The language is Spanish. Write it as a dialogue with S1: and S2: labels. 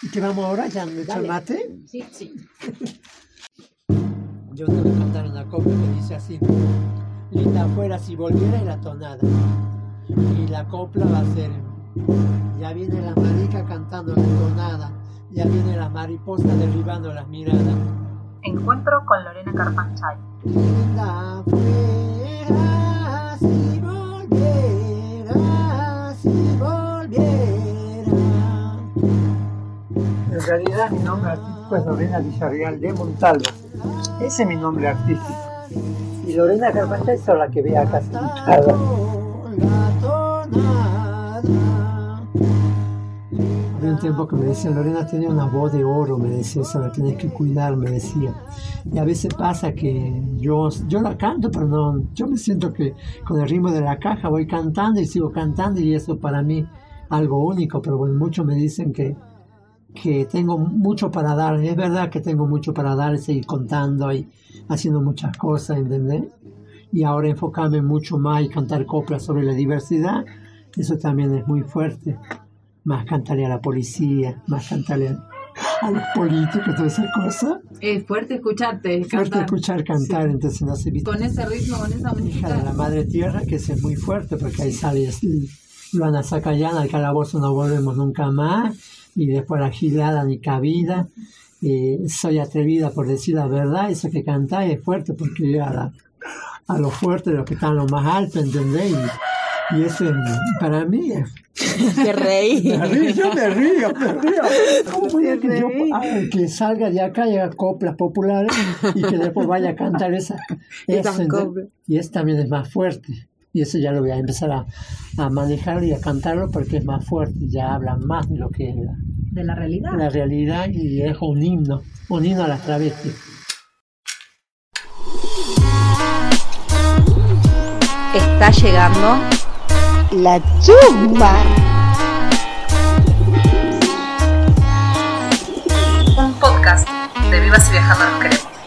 S1: ¿Y qué vamos ahora? ¿Ya me echó el mate?
S2: Sí, sí.
S1: Yo te voy a contar una copla que dice así. Linda fuera si volviera y la tonada. Y la copla va a ser. Ya viene la marica cantando la tonada. Ya viene la mariposa derribando las miradas.
S3: Encuentro con Lorena Carpanchay.
S1: Linda fuera
S4: realidad mi nombre artístico es Lorena Villarreal de Montalvo. Ese es mi nombre artístico. Y Lorena Carpachay es la que ve acá sentada.
S1: Había un tiempo que me decían, Lorena tenía una voz de oro, me decía, eso la tenés que cuidar, me decía. Y a veces pasa que yo, yo la canto, pero no, yo me siento que con el ritmo de la caja voy cantando y sigo cantando y eso para mí algo único, pero bueno, muchos me dicen que, que tengo mucho para dar, es verdad que tengo mucho para dar, seguir contando y haciendo muchas cosas, ¿entendés? Y ahora enfocarme mucho más y cantar coplas sobre la diversidad, eso también es muy fuerte más cantarle a la policía, más cantarle a, a los políticos, todas esas cosas.
S2: Es fuerte escucharte.
S1: Fuerte
S2: cantar.
S1: escuchar cantar,
S2: Sí.
S1: entonces no se.
S2: Con ese ritmo, con esa
S1: Hija de
S2: música.
S1: la madre tierra, que ese es muy fuerte, porque ahí sale Luana Zacayana, al calabozo no volvemos nunca más, y después la gilada ni cabida. eh, soy atrevida por decir la verdad, eso que cantáis es fuerte, porque a, la- a los fuertes, los que están lo más alto, ¿entendéis? Y, eso es- para mí es
S5: Te reí.
S1: Me río, yo me río, me río. ¿Cómo puede que, yo,
S5: reí.
S1: ah, que salga de acá y haga coplas populares y que después vaya a cantar esa? Esa, y es también es más fuerte. Y eso ya lo voy a empezar a, a manejar y a cantarlo porque es más fuerte, ya habla más de lo que
S2: de la realidad.
S1: La realidad y es un himno, un himno a las travestis.
S5: Está llegando
S6: la chumba. Un podcast de Vivas y Viajando queremos.